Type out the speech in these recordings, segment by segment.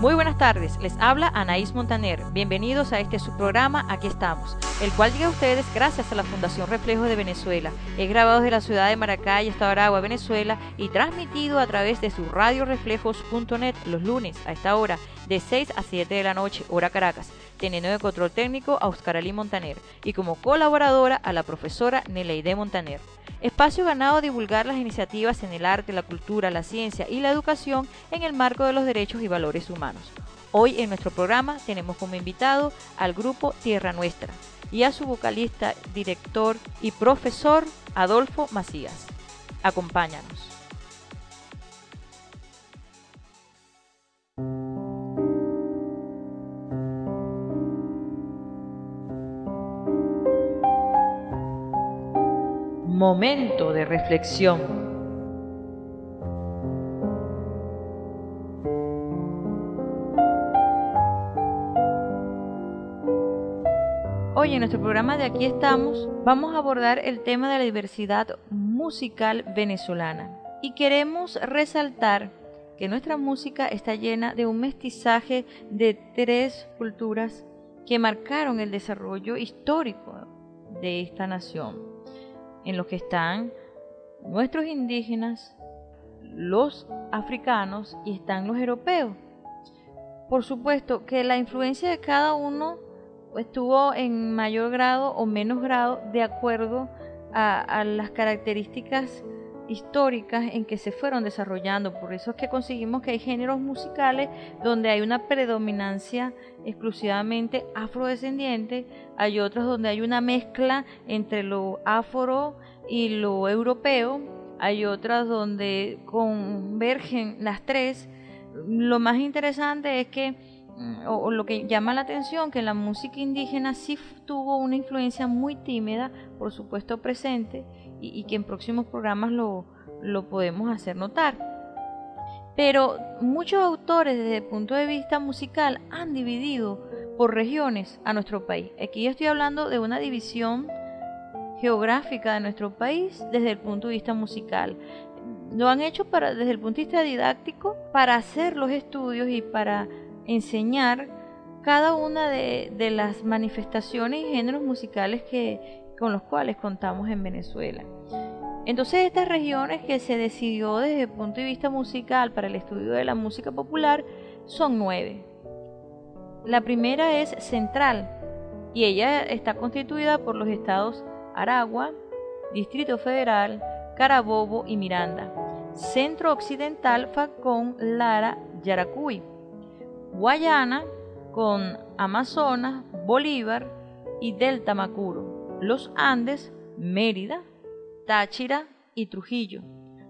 Muy buenas tardes, les habla Anaís Montaner. Bienvenidos a este subprograma Aquí estamos, el cual llega a ustedes gracias a la Fundación Reflejo de Venezuela. Es grabado desde la ciudad de Maracay, Estado Aragua, Venezuela y transmitido a través de su radioreflejos.net los lunes a esta hora de 6 a 7 de la noche, hora Caracas, teniendo de control técnico a Oscar Ali Montaner y como colaboradora a la profesora Neleide Montaner. Espacio ganado a divulgar las iniciativas en el arte, la cultura, la ciencia y la educación en el marco de los derechos y valores humanos. Hoy en nuestro programa tenemos como invitado al grupo Tierra Nuestra y a su vocalista, director y profesor Adolfo Macías. Acompáñanos. Momento de reflexión. Hoy en nuestro programa de Aquí estamos vamos a abordar el tema de la diversidad musical venezolana y queremos resaltar que nuestra música está llena de un mestizaje de tres culturas que marcaron el desarrollo histórico de esta nación en los que están nuestros indígenas, los africanos y están los europeos. Por supuesto que la influencia de cada uno estuvo en mayor grado o menos grado de acuerdo a, las características históricas en que se fueron desarrollando. Por eso es que conseguimos que hay géneros musicales donde hay una predominancia exclusivamente afrodescendiente, hay otros donde hay una mezcla entre lo afro y lo europeo, hay otras donde convergen las tres. Lo más interesante es que mm, o, lo que llama la atención, que la música indígena sí tuvo una influencia muy tímida, por supuesto presente, y, que en próximos programas lo, lo podemos hacer notar. Pero muchos autores desde el punto de vista musical han dividido por regiones a nuestro país. Aquí estoy hablando de una división geográfica de nuestro país desde el punto de vista musical. Lo han hecho para, desde el punto de vista didáctico para hacer los estudios y para enseñar cada una de, de las manifestaciones y géneros musicales que, con los cuales contamos en Venezuela. Entonces estas regiones que se decidió desde el punto de vista musical para el estudio de la música popular son nueve. La primera es central y ella está constituida por los estados Aragua, Distrito Federal, Carabobo y Miranda. Centro Occidental Facón, Lara, Yaracuy. Guayana con Amazonas, Bolívar y Delta Macuro los Andes, Mérida, Táchira y Trujillo,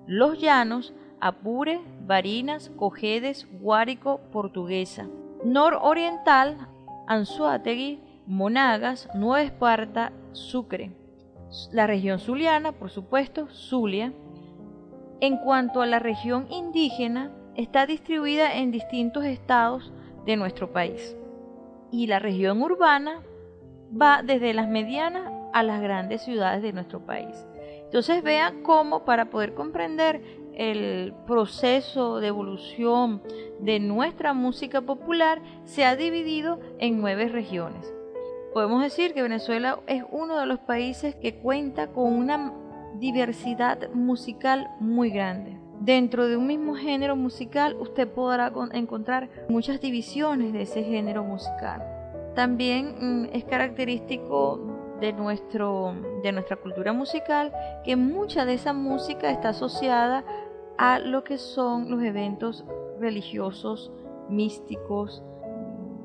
los Llanos, Apure, Barinas, Cojedes, Guárico, Portuguesa, nororiental, Anzuategui, Monagas, Nueva Esparta, Sucre, la región zuliana, por supuesto, Zulia. En cuanto a la región indígena, está distribuida en distintos estados de nuestro país. Y la región urbana va desde las medianas a las grandes ciudades de nuestro país. Entonces vean cómo para poder comprender el proceso de evolución de nuestra música popular se ha dividido en nueve regiones. Podemos decir que Venezuela es uno de los países que cuenta con una diversidad musical muy grande. Dentro de un mismo género musical usted podrá encontrar muchas divisiones de ese género musical. También mm, es característico de, nuestro, de nuestra cultura musical, que mucha de esa música está asociada a lo que son los eventos religiosos, místicos,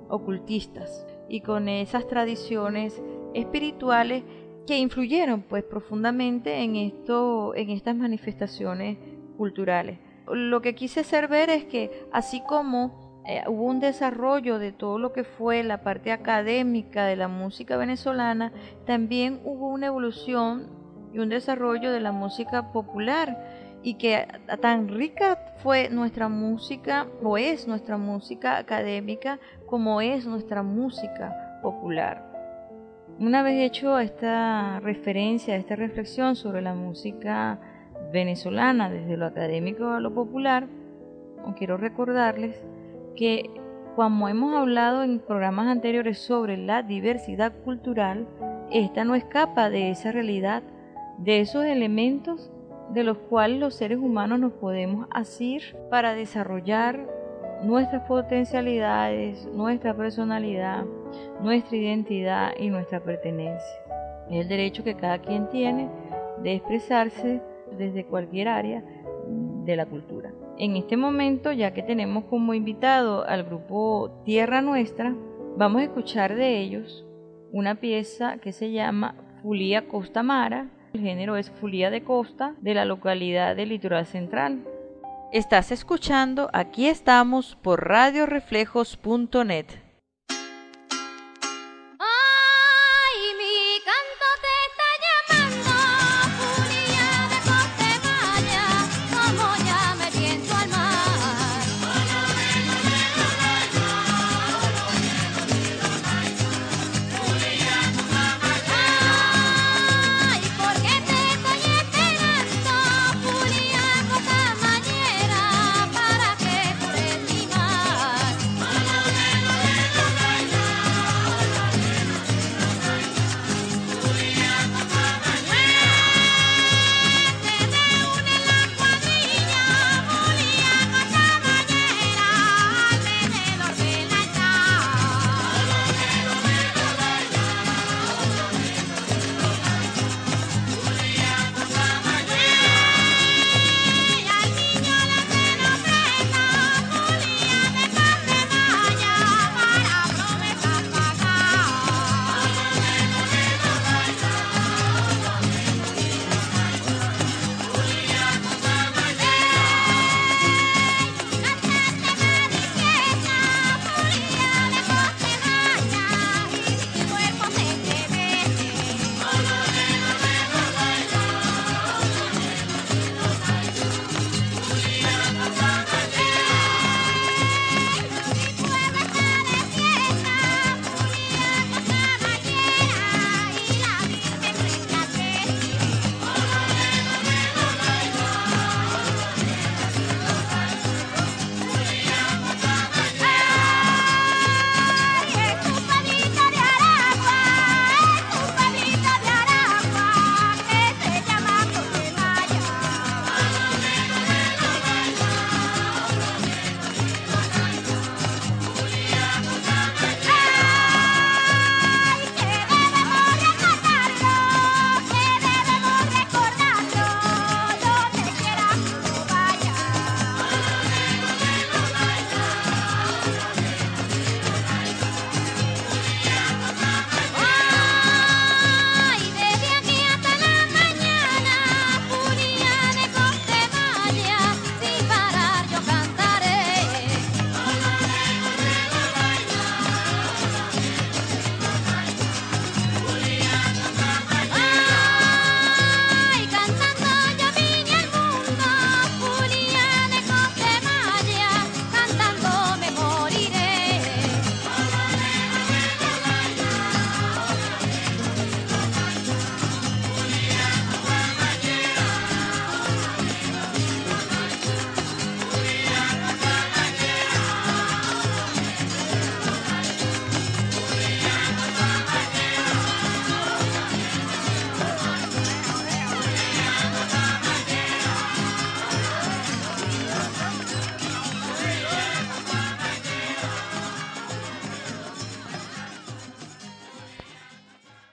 ocultistas. Y con esas tradiciones espirituales que influyeron pues profundamente en esto, en estas manifestaciones culturales. Lo que quise hacer ver es que así como eh, hubo un desarrollo de todo lo que fue la parte académica de la música venezolana, también hubo una evolución y un desarrollo de la música popular y que tan rica fue nuestra música o es nuestra música académica como es nuestra música popular. Una vez hecho esta referencia, esta reflexión sobre la música venezolana desde lo académico a lo popular, quiero recordarles que como hemos hablado en programas anteriores sobre la diversidad cultural, esta no escapa de esa realidad, de esos elementos de los cuales los seres humanos nos podemos asir para desarrollar nuestras potencialidades, nuestra personalidad, nuestra identidad y nuestra pertenencia. Es el derecho que cada quien tiene de expresarse desde cualquier área de la cultura. En este momento, ya que tenemos como invitado al grupo Tierra Nuestra, vamos a escuchar de ellos una pieza que se llama Fulía Costa Mara. El género es Fulía de Costa de la localidad del Litoral Central. Estás escuchando Aquí estamos por radioreflejos.net.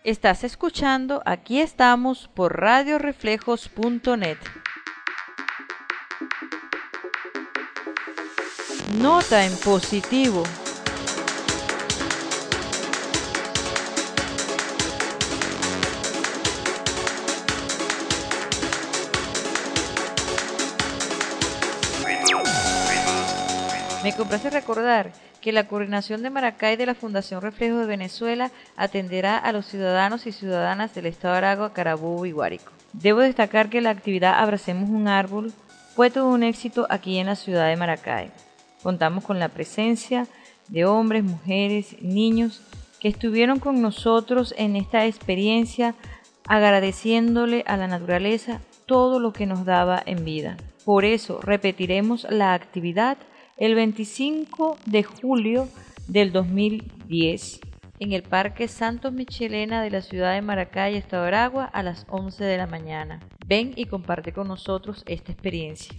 Estás escuchando Aquí estamos por radioreflejos.net. Nota en positivo. Me complace recordar que la coordinación de Maracay de la Fundación Reflejo de Venezuela atenderá a los ciudadanos y ciudadanas del estado Aragua, Carabobo y Guárico. Debo destacar que la actividad Abracemos un árbol fue todo un éxito aquí en la ciudad de Maracay. Contamos con la presencia de hombres, mujeres, niños que estuvieron con nosotros en esta experiencia agradeciéndole a la naturaleza todo lo que nos daba en vida. Por eso repetiremos la actividad el 25 de julio del 2010 en el Parque Santos Michelena de la ciudad de Maracay, Estado de Aragua, a las 11 de la mañana. Ven y comparte con nosotros esta experiencia.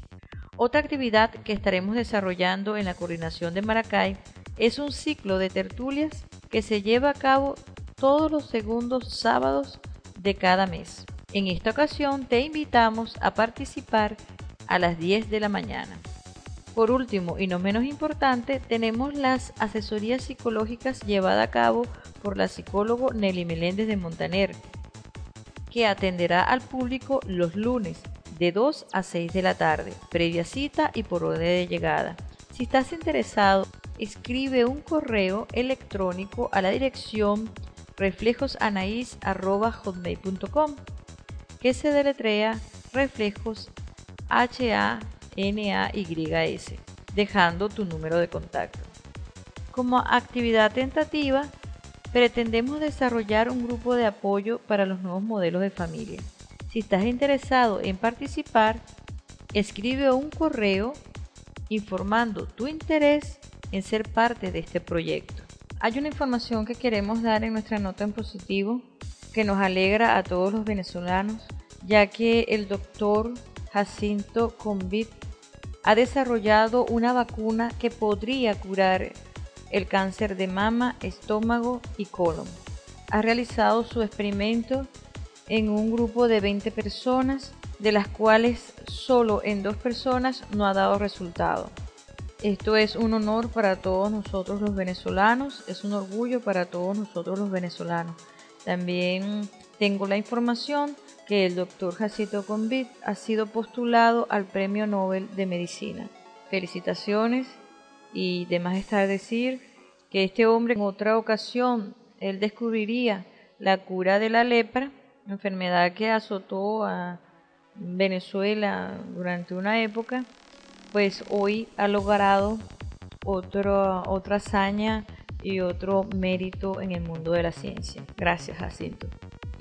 Otra actividad que estaremos desarrollando en la coordinación de Maracay es un ciclo de tertulias que se lleva a cabo todos los segundos sábados de cada mes. En esta ocasión te invitamos a participar a las 10 de la mañana. Por último, y no menos importante, tenemos las asesorías psicológicas llevadas a cabo por la psicólogo Nelly Meléndez de Montaner, que atenderá al público los lunes de 2 a 6 de la tarde, previa cita y por orden de llegada. Si estás interesado, escribe un correo electrónico a la dirección reflejosanaís.com que se deletrea reflejos H A NAYS, dejando tu número de contacto. Como actividad tentativa, pretendemos desarrollar un grupo de apoyo para los nuevos modelos de familia. Si estás interesado en participar, escribe un correo informando tu interés en ser parte de este proyecto. Hay una información que queremos dar en nuestra nota en positivo que nos alegra a todos los venezolanos, ya que el doctor Jacinto Convit ha desarrollado una vacuna que podría curar el cáncer de mama, estómago y colon. Ha realizado su experimento en un grupo de 20 personas, de las cuales solo en dos personas no ha dado resultado. Esto es un honor para todos nosotros los venezolanos, es un orgullo para todos nosotros los venezolanos. También tengo la información que el doctor Jacito Convit ha sido postulado al Premio Nobel de Medicina. Felicitaciones y de más estar decir que este hombre en otra ocasión él descubriría la cura de la lepra, enfermedad que azotó a Venezuela durante una época, pues hoy ha logrado otro, otra hazaña y otro mérito en el mundo de la ciencia. Gracias, Jacinto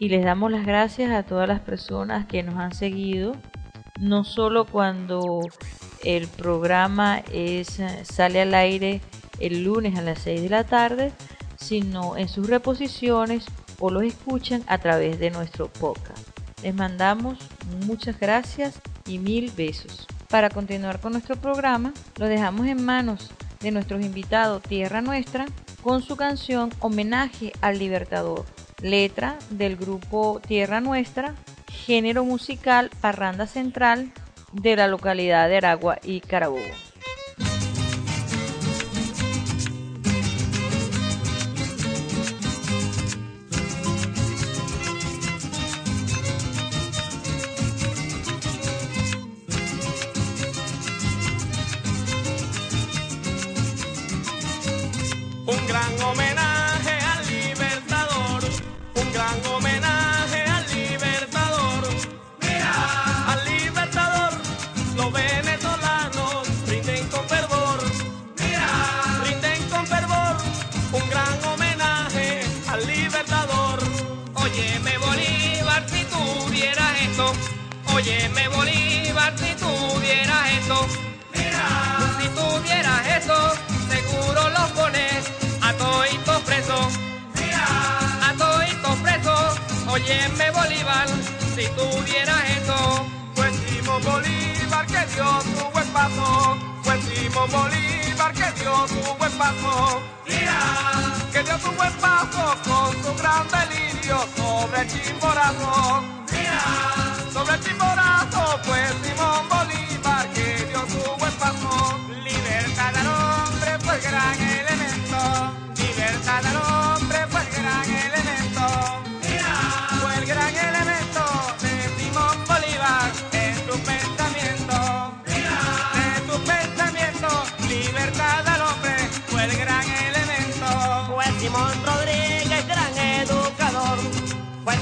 y les damos las gracias a todas las personas que nos han seguido, no solo cuando el programa es, sale al aire el lunes a las 6 de la tarde, sino en sus reposiciones o los escuchan a través de nuestro podcast. Les mandamos muchas gracias y mil besos. Para continuar con nuestro programa, lo dejamos en manos de nuestros invitados Tierra Nuestra con su canción Homenaje al Libertador letra del grupo Tierra Nuestra, género musical Parranda Central de la localidad de Aragua y Carabobo.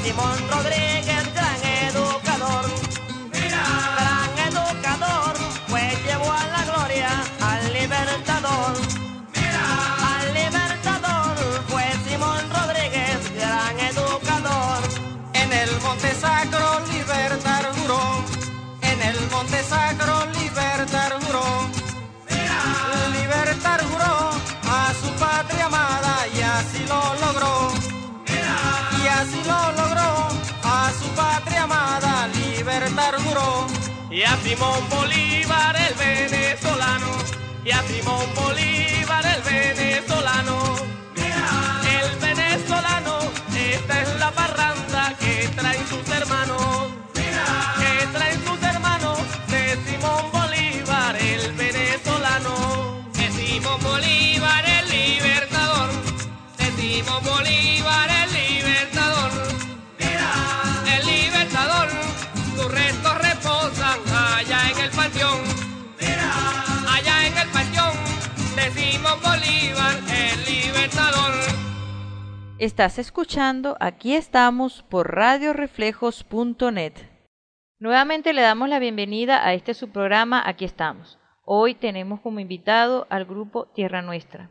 Simón Rodríguez, Simón Bolívar el venezolano. Y a Simón Bolívar el venezolano. El venezolano, esta es la parranda que traen sus Estás escuchando Aquí estamos por radioreflejos.net. Nuevamente le damos la bienvenida a este su programa Aquí estamos. Hoy tenemos como invitado al grupo Tierra Nuestra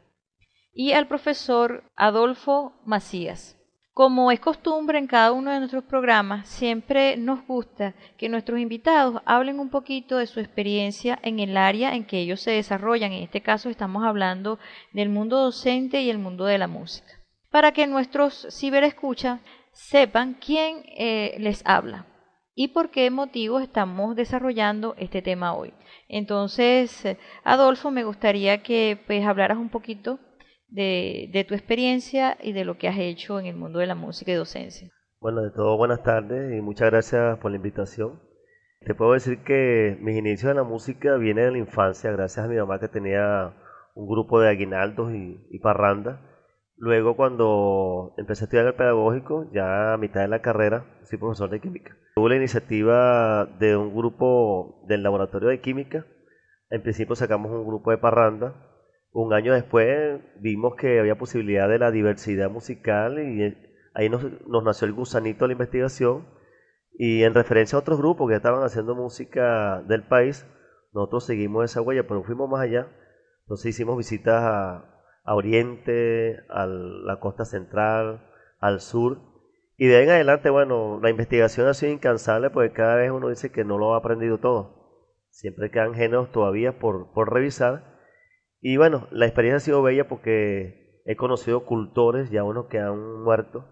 y al profesor Adolfo Macías. Como es costumbre en cada uno de nuestros programas, siempre nos gusta que nuestros invitados hablen un poquito de su experiencia en el área en que ellos se desarrollan. En este caso estamos hablando del mundo docente y el mundo de la música. Para que nuestros ciberescuchas sepan quién eh, les habla y por qué motivo estamos desarrollando este tema hoy. Entonces, Adolfo, me gustaría que pues hablaras un poquito de, tu experiencia y de lo que has hecho en el mundo de la música y docencia. Bueno, de todo buenas tardes y muchas gracias por la invitación. Te puedo decir que mis inicios en la música vienen de la infancia, gracias a mi mamá que tenía un grupo de aguinaldos y, y parranda. Luego cuando empecé a estudiar el pedagógico, ya a mitad de la carrera, soy profesor de química. Tuve la iniciativa de un grupo del laboratorio de química. En principio sacamos un grupo de parranda. Un año después vimos que había posibilidad de la diversidad musical y eh, ahí nos, nos nació el gusanito de la investigación. Y en referencia a otros grupos que estaban haciendo música del país, nosotros seguimos esa huella, pero fuimos más allá. Entonces hicimos visitas a, a Oriente, a la costa central, al sur. Y de ahí en adelante, bueno, la investigación ha sido incansable porque cada vez uno dice que no lo ha aprendido todo. Siempre quedan géneros todavía por, por revisar. Y bueno, la experiencia ha sido bella porque he conocido cultores, ya unos que han muerto.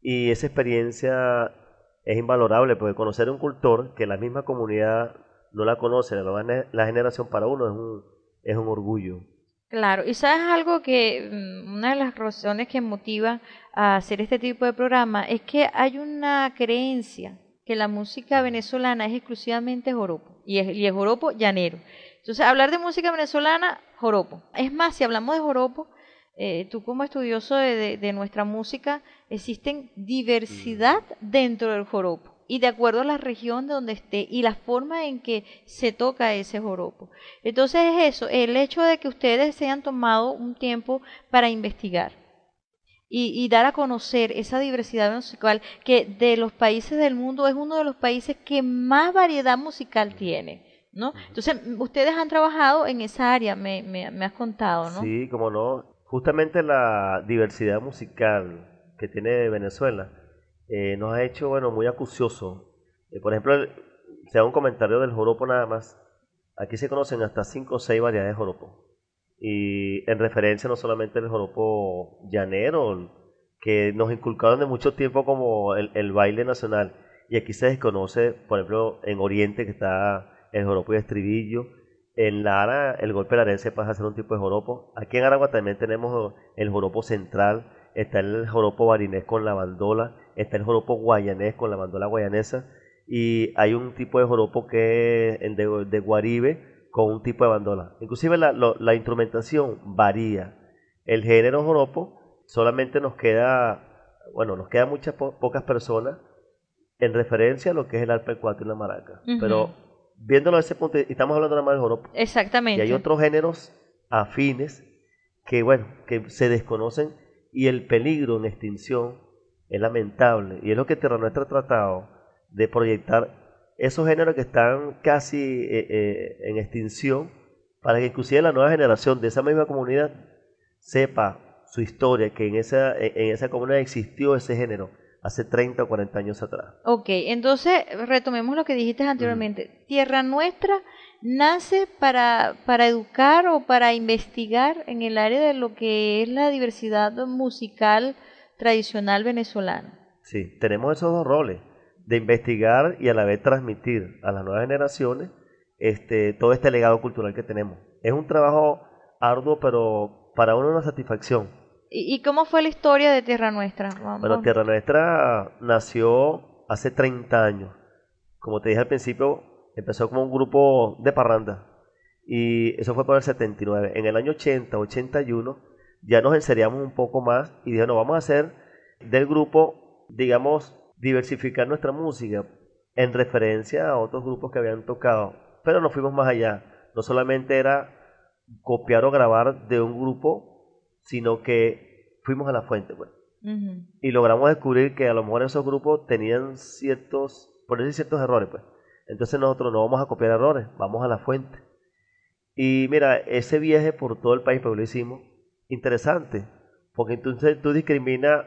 Y esa experiencia es invalorable porque conocer un cultor que la misma comunidad no la conoce, la, la generación para uno es un, es un orgullo. Claro, y sabes algo que mm, una de las razones que motiva a hacer este tipo de programa es que hay una creencia que la música venezolana es exclusivamente joropo y es, y es joropo llanero. Entonces, hablar de música venezolana, joropo. Es más, si hablamos de joropo, eh, tú como estudioso de, de, de nuestra música, existen diversidad dentro del joropo y de acuerdo a la región de donde esté y la forma en que se toca ese joropo. Entonces es eso, el hecho de que ustedes se hayan tomado un tiempo para investigar y, y, dar a conocer esa diversidad musical que de los países del mundo es uno de los países que más variedad musical tiene. ¿No? Entonces, ustedes han trabajado en esa área, me, me, me has contado, ¿no? Sí, como no. Justamente la diversidad musical que tiene Venezuela eh, nos ha hecho, bueno, muy acucioso. Eh, por ejemplo, el, se da un comentario del joropo nada más. Aquí se conocen hasta 5 o 6 variedades de joropo. Y en referencia no solamente al joropo llanero, que nos inculcaron de mucho tiempo como el, el, baile nacional. Y aquí se desconoce, por ejemplo, en Oriente que está el joropo y estribillo. En Lara, el golpe larense pasa a ser un tipo de joropo. Aquí en Aragua también tenemos el joropo central, está el joropo barinés con la bandola, está el joropo guayanés con la bandola guayanesa y hay un tipo de joropo que es de, de guaribe con un tipo de bandola. Inclusive la, lo, la, instrumentación varía. El género joropo solamente nos queda, bueno, nos quedan muchas po pocas personas en referencia a lo que es el arpa 4 y la maraca. Uh -huh. Pero viéndolo desde ese punto, estamos hablando nada más del joropo. Exactamente. Y hay otros géneros afines que, bueno, que se desconocen y el peligro en extinción Es lamentable. Y es lo que Tierra Nuestra ha tratado de proyectar esos géneros que están casi eh, eh, en extinción para que inclusive la nueva generación de esa misma comunidad sepa su historia, que en esa, en esa comunidad existió ese género hace 30 o 40 años atrás. Ok, entonces retomemos lo que dijiste anteriormente. Tierra Nuestra nace para, para educar o para investigar en el área de lo que es la diversidad musical tradicional venezolana. Sí, tenemos esos dos roles, de investigar y a la vez transmitir a las nuevas generaciones este, todo este legado cultural que tenemos. Es un trabajo arduo, pero para uno una satisfacción. ¿Y, cómo fue la historia de Tierra Nuestra? Bueno, Tierra Nuestra nació hace 30 años. Como te dije al principio, empezó como un grupo de parranda. Y eso fue por el 79. En el año 80, 81, ya nos enseriamos un poco más y dijimos, no, vamos a hacer del grupo, digamos, diversificar nuestra música en referencia a otros grupos que habían tocado. Pero nos fuimos más allá. No solamente era copiar o grabar de un grupo, sino que fuimos a la fuente. Pues. Y logramos descubrir que a lo mejor esos grupos tenían ciertos, por decir ciertos errores. Pues. Entonces nosotros no vamos a copiar errores, vamos a la fuente. Y mira, ese viaje por todo el país, pero lo hicimos, interesante, porque entonces tú discriminas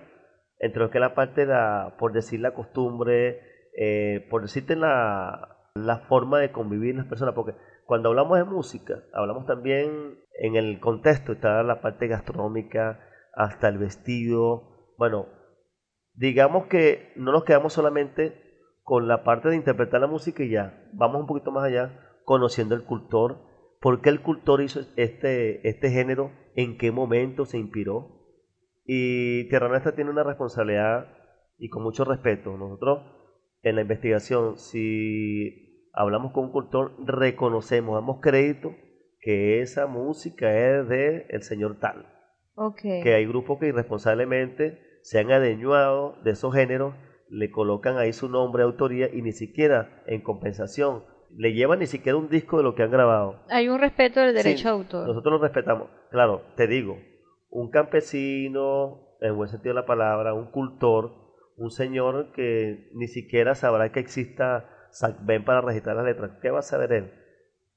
entre lo que es la parte de, por decir, la costumbre, eh, por decirte la, la forma de convivir las personas, porque cuando hablamos de música, hablamos también en el contexto, está la parte gastronómica, hasta el vestido, bueno, digamos que no nos quedamos solamente con la parte de interpretar la música y ya, vamos un poquito más allá, conociendo el cultor, por qué el cultor hizo este, este género, en qué momento se inspiró. Y Tierra Nuestra tiene una responsabilidad y con mucho respeto. Nosotros en la investigación, si hablamos con un cultor, reconocemos, damos crédito que esa música es de el señor tal. Que hay grupos que irresponsablemente se han adeñado de esos géneros le colocan ahí su nombre, autoría y ni siquiera en compensación le llevan ni siquiera un disco de lo que han grabado. Hay un respeto del derecho a autor. Nosotros lo respetamos. Claro, te digo, un campesino, en buen sentido de la palabra, un cultor, un señor que ni siquiera sabrá que exista ven para registrar las letras. ¿Qué va a saber él?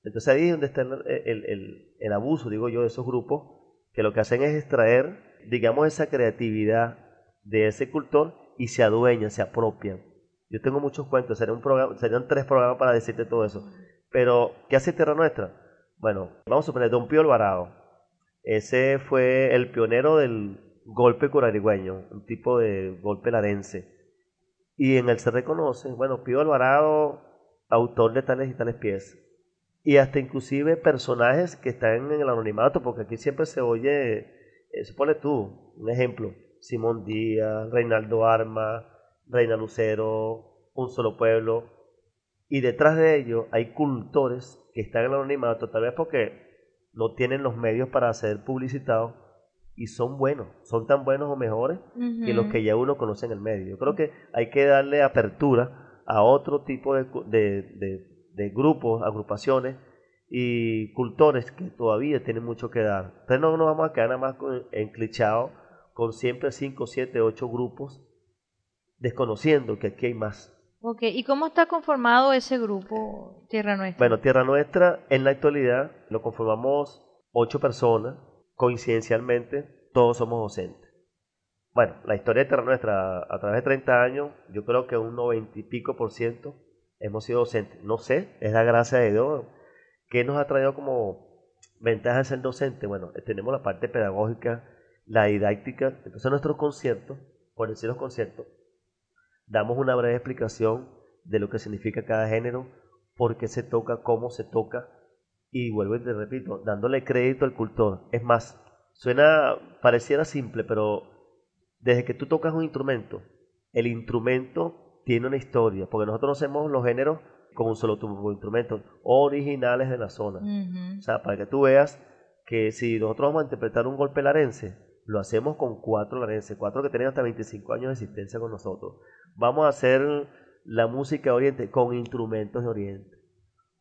Entonces ahí es donde está el, el abuso, digo yo, de esos grupos, que lo que hacen es extraer, digamos, esa creatividad de ese cultor y se adueñan, se apropian. Yo tengo muchos cuentos, sería un programa, serían tres programas para decirte todo eso. Pero, ¿qué hace Tierra Nuestra? Bueno, vamos a suponer Don Pío Alvarado. Ese fue el pionero del golpe curarigüeño, un tipo de golpe larense. Y en él se reconoce, bueno, Pío Alvarado, autor de tales y tales piezas. Y hasta inclusive personajes que están en el anonimato, porque aquí siempre se oye, eh, se pone tú, un ejemplo, Simón Díaz, Reinaldo Arma, Reina Lucero, Un Solo Pueblo. Y detrás de ellos hay cultores que están en el anonimato, tal vez porque no tienen los medios para ser publicitados y son buenos, son tan buenos o mejores que los que ya uno conoce en el medio. Yo creo que hay que darle apertura a otro tipo de, de, de, grupos, agrupaciones y cultores que todavía tienen mucho que dar. Entonces no nos vamos a quedar nada más enclichados con siempre 5, 7, 8 grupos, desconociendo que aquí hay más. Ok, ¿y cómo está conformado ese grupo Tierra Nuestra? Bueno, Tierra Nuestra en la actualidad lo conformamos 8 personas, coincidencialmente todos somos docentes. Bueno, la historia de Tierra Nuestra a través de 30 años, yo creo que un 90 y pico por ciento hemos sido docentes. No sé, es la gracia de Dios. ¿Qué nos ha traído como ventaja de ser docente? Bueno, tenemos la parte pedagógica, la didáctica. Entonces nuestros conciertos, por decir los conciertos, damos una breve explicación de lo que significa cada género, por qué se toca, cómo se toca, y vuelvo y te repito, dándole crédito al cultor. Es más, suena, pareciera simple, pero desde que tú tocas un instrumento, el instrumento tiene una historia, porque nosotros no hacemos los géneros con un solo tubo, instrumentos originales de la zona. O sea, para que tú veas que si nosotros vamos a interpretar un golpe larense, lo hacemos con cuatro larenses, cuatro que tienen hasta 25 años de existencia con nosotros. Vamos a hacer la música de Oriente con instrumentos de Oriente.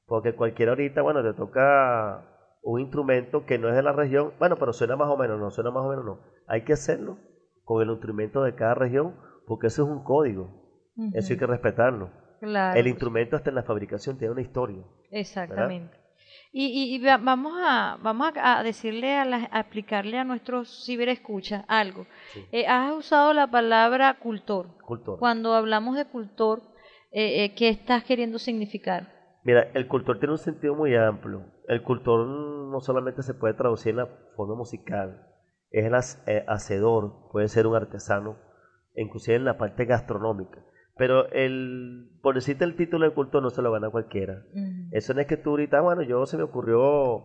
Porque cualquiera ahorita, bueno, te toca un instrumento que no es de la región, bueno, pero suena más o menos, no, suena más o menos, no. Hay que hacerlo con el instrumento de cada región, porque eso es un código, eso hay que respetarlo. Claro. El instrumento hasta en la fabricación tiene una historia. Exactamente. Y, y, y va- vamos a vamos a, decirle a, la- a explicarle a nuestros ciberescuchas algo. Sí. Eh, has usado la palabra cultor. Cultor. Cuando hablamos de cultor, eh, eh, ¿qué estás queriendo significar? Mira, el cultor tiene un sentido muy amplio. El cultor no solamente se puede traducir en la forma musical, es el hac- hacedor, puede ser un artesano, inclusive en la parte gastronómica. Pero el, por decirte el título de cultor no se lo gana cualquiera. Ujú. Eso no es que tú ahorita, bueno, yo se me ocurrió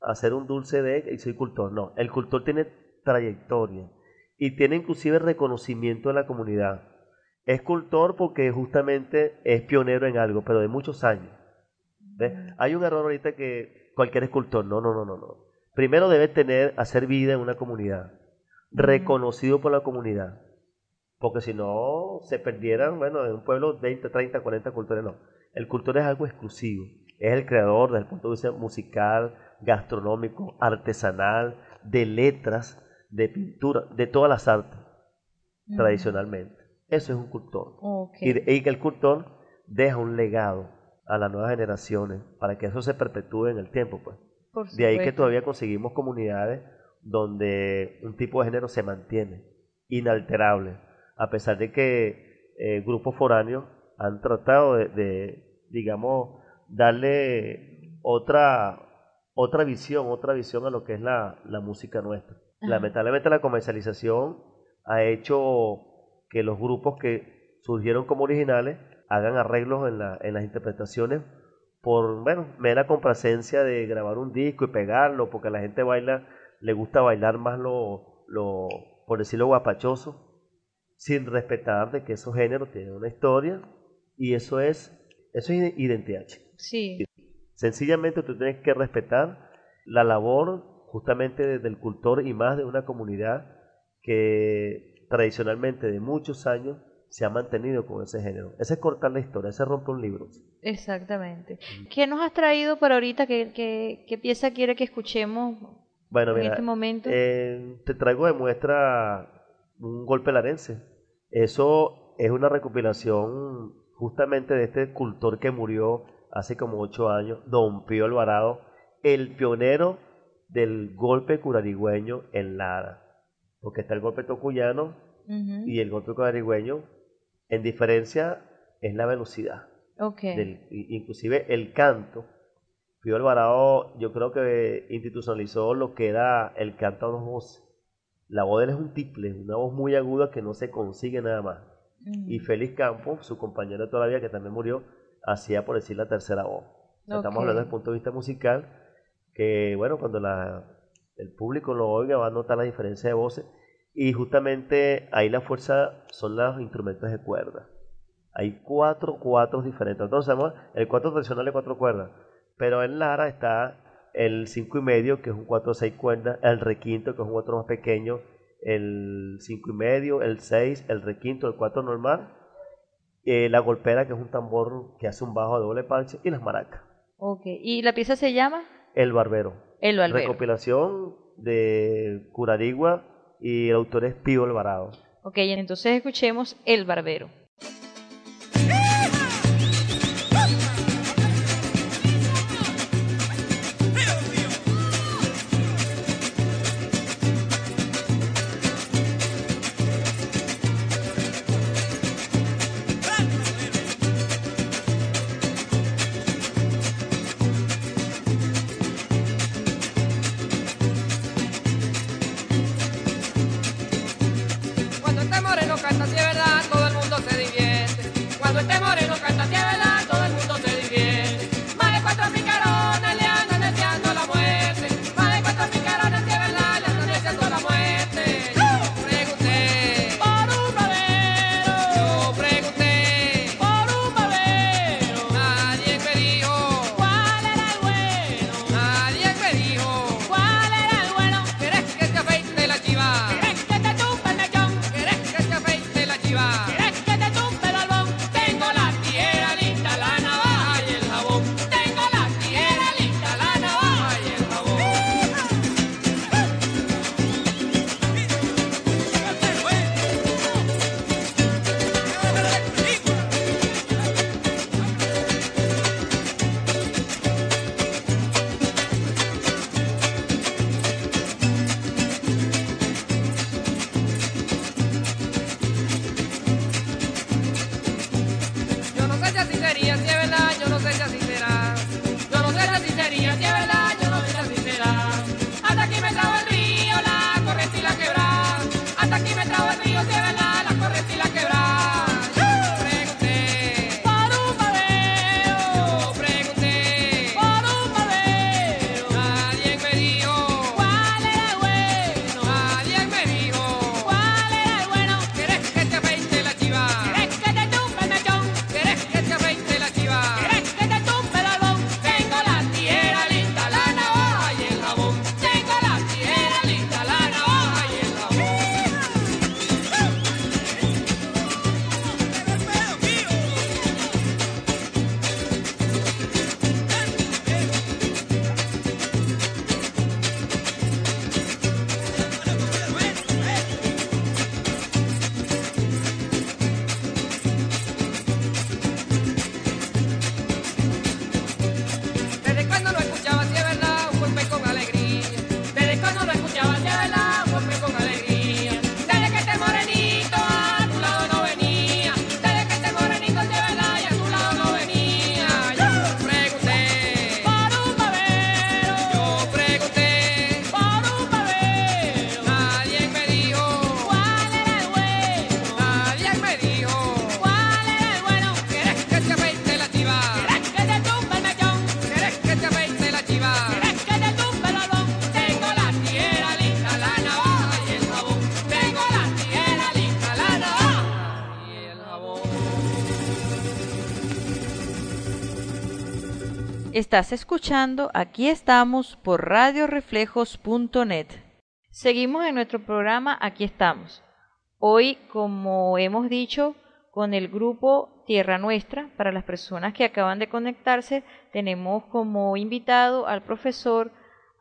hacer un dulce de y soy cultor. No, el cultor tiene trayectoria y tiene inclusive reconocimiento de la comunidad. Es cultor porque justamente es pionero en algo, pero de muchos años. ¿Ves? Hay un error ahorita que cualquier escultor, no, no, no, no, no. Primero debe tener, hacer vida en una comunidad, reconocido por la comunidad. Porque si no, se perdieran, bueno, en un pueblo 20, 30, 40 cultores, no. El cultor es algo exclusivo. Es el creador desde el punto de vista musical, gastronómico, artesanal, de letras, de pintura, de todas las artes, tradicionalmente. Eso es un cultor. Y, que el cultor deja un legado a las nuevas generaciones para que eso se perpetúe en el tiempo, pues. Por De ahí que todavía conseguimos comunidades donde un tipo de género se mantiene inalterable, a pesar de que eh, grupos foráneos han tratado de, de, digamos, darle otra, otra visión, otra visión a lo que es la, la música nuestra. Ajá. Lamentablemente la comercialización ha hecho que los grupos que surgieron como originales hagan arreglos en, la- en las interpretaciones por, bueno, mera complacencia de grabar un disco y pegarlo, porque a la gente baila, le gusta bailar más lo, lo por decirlo, guapachoso, sin respetar de que esos géneros tienen una historia y eso es, eso es identidad. Sí. Sencillamente tú tienes que respetar la labor justamente del cultor y más de una comunidad que tradicionalmente de muchos años se ha mantenido con ese género. Ese es cortar la historia, ese es romper un libro. Exactamente. ¿Qué nos has traído para ahorita? ¿Qué, qué, qué pieza quiere que escuchemos Bueno, en mira, este momento? eh, te traigo de muestra un golpe larense. Eso es una recopilación justamente de este cultor que murió hace como ocho años, Don Pío Alvarado, el pionero del golpe curarigüeño en Lara. Porque está el golpe tocuyano y el golpe curarigüeño, en diferencia, es la velocidad. Ok. del- i- inclusive el canto. Pío Alvarado yo creo que institucionalizó lo que era el canto a dos voces. La voz de él es un tiple, una voz muy aguda que no se consigue nada más. Ujú. Y Félix Campos, su compañero de toda la vida que también murió, hacía por decir la tercera voz. O sea, Estamos hablando desde el punto de vista musical, que bueno, cuando la, el público lo oiga va a notar la diferencia de voces. Y justamente ahí la fuerza son los instrumentos de cuerda. Hay cuatro cuatros diferentes. Entonces, el cuatro tradicional de cuatro cuerdas. Pero en Lara está el cinco y medio, que es un cuatro de seis cuerdas, el requinto, que es un cuatro más pequeño, el cinco y medio, el seis, el requinto, el cuatro normal, eh, la golpera, que es un tambor que hace un bajo de doble parche, y las maracas. Ok. ¿Y la pieza se llama? El barbero. El Barbero. Recopilación de Curarigua y el autor es Pío Alvarado. Ok, entonces escuchemos El Barbero. Estás escuchando Aquí estamos por radioreflejos.net. Seguimos en nuestro programa Aquí estamos. Hoy, como hemos dicho, con el grupo Tierra Nuestra, para las personas que acaban de conectarse, tenemos como invitado al profesor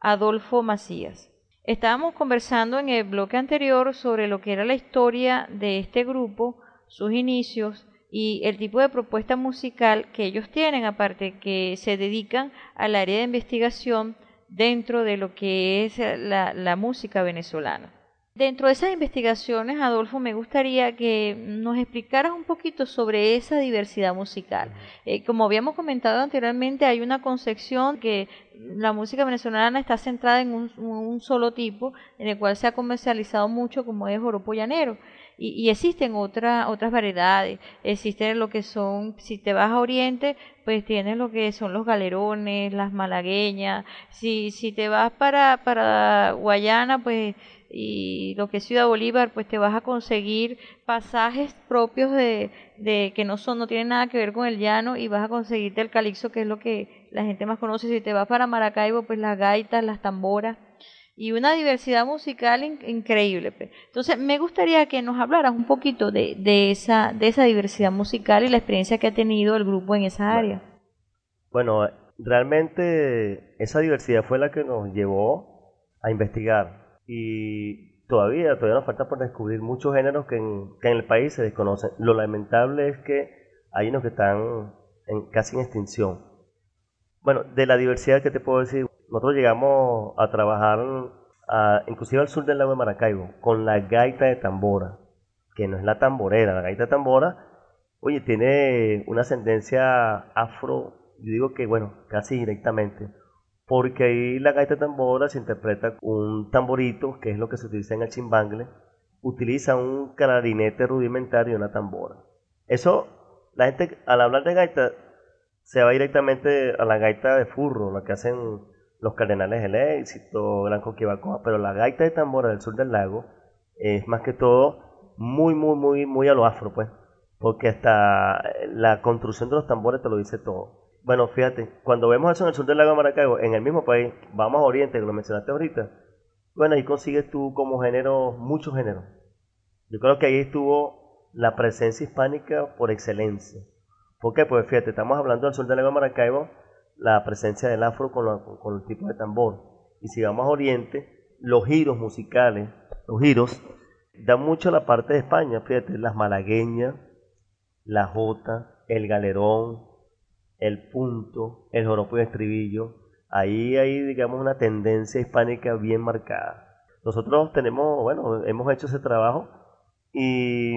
Adolfo Macías. Estábamos conversando en el bloque anterior sobre lo que era la historia de este grupo, sus inicios, y el tipo de propuesta musical que ellos tienen, aparte que se dedican al área de investigación dentro de lo que es la, música venezolana. Dentro de esas investigaciones, Adolfo, me gustaría que nos explicaras un poquito sobre esa diversidad musical. Eh, como habíamos comentado anteriormente, hay una concepción que la música venezolana está centrada en un, un, solo tipo, en el cual se ha comercializado mucho, como es joropo llanero y, existen otras otras variedades. Existen lo que son, si te vas a Oriente, pues tienes lo que son los galerones, las malagueñas. Si, si te vas para, para Guayana, pues y lo que es Ciudad Bolívar, pues te vas a conseguir pasajes propios de, de que no son, no tienen nada que ver con el llano y vas a conseguirte el calixo, que es lo que la gente más conoce. Si te vas para Maracaibo, pues las gaitas, las tamboras y una diversidad musical increíble. Entonces, me gustaría que nos hablaras un poquito de, de, esa, de esa diversidad musical y la experiencia que ha tenido el grupo en esa área. Bueno, realmente esa diversidad fue la que nos llevó a investigar y todavía, todavía nos falta por descubrir muchos géneros que en, que en el país se desconocen. Lo lamentable es que hay unos que están en, casi en extinción. Bueno, de la diversidad que te puedo decir, nosotros llegamos a trabajar inclusive al sur del lago de Maracaibo con la gaita de tambora, que no es la tamborera, la gaita de tambora, oye, tiene una ascendencia afro, yo digo que bueno, casi directamente, porque ahí la gaita de tambora se interpreta un tamborito, que es lo que se utiliza en el chimbangle, utiliza un clarinete rudimentario y una tambora. Eso, la gente al hablar de gaita se va directamente a la gaita de furro, la que hacen los Cardenales del Éxito, Gran Coquibacoa, pero la gaita de tambora del sur del lago es más que todo muy, muy, muy, muy a lo afro, pues, porque hasta la construcción de los tambores te lo dice todo. Bueno, fíjate, cuando vemos eso en el sur del lago Maracaibo, en el mismo país, vamos a Oriente, que lo mencionaste ahorita, bueno, ahí consigues tú como género, muchos géneros. Yo creo que ahí estuvo la presencia hispánica por excelencia. ¿Por qué? Pues fíjate, estamos hablando del sur del lago Maracaibo, la presencia del afro con, con el tipo de tambor. Y si vamos a Oriente, los giros musicales, los giros, dan mucho la parte de España, fíjate, las malagueñas, la jota, el galerón, el punto, el joropo y el estribillo. Ahí hay, digamos, una tendencia hispánica bien marcada. Nosotros tenemos, bueno, hemos hecho ese trabajo y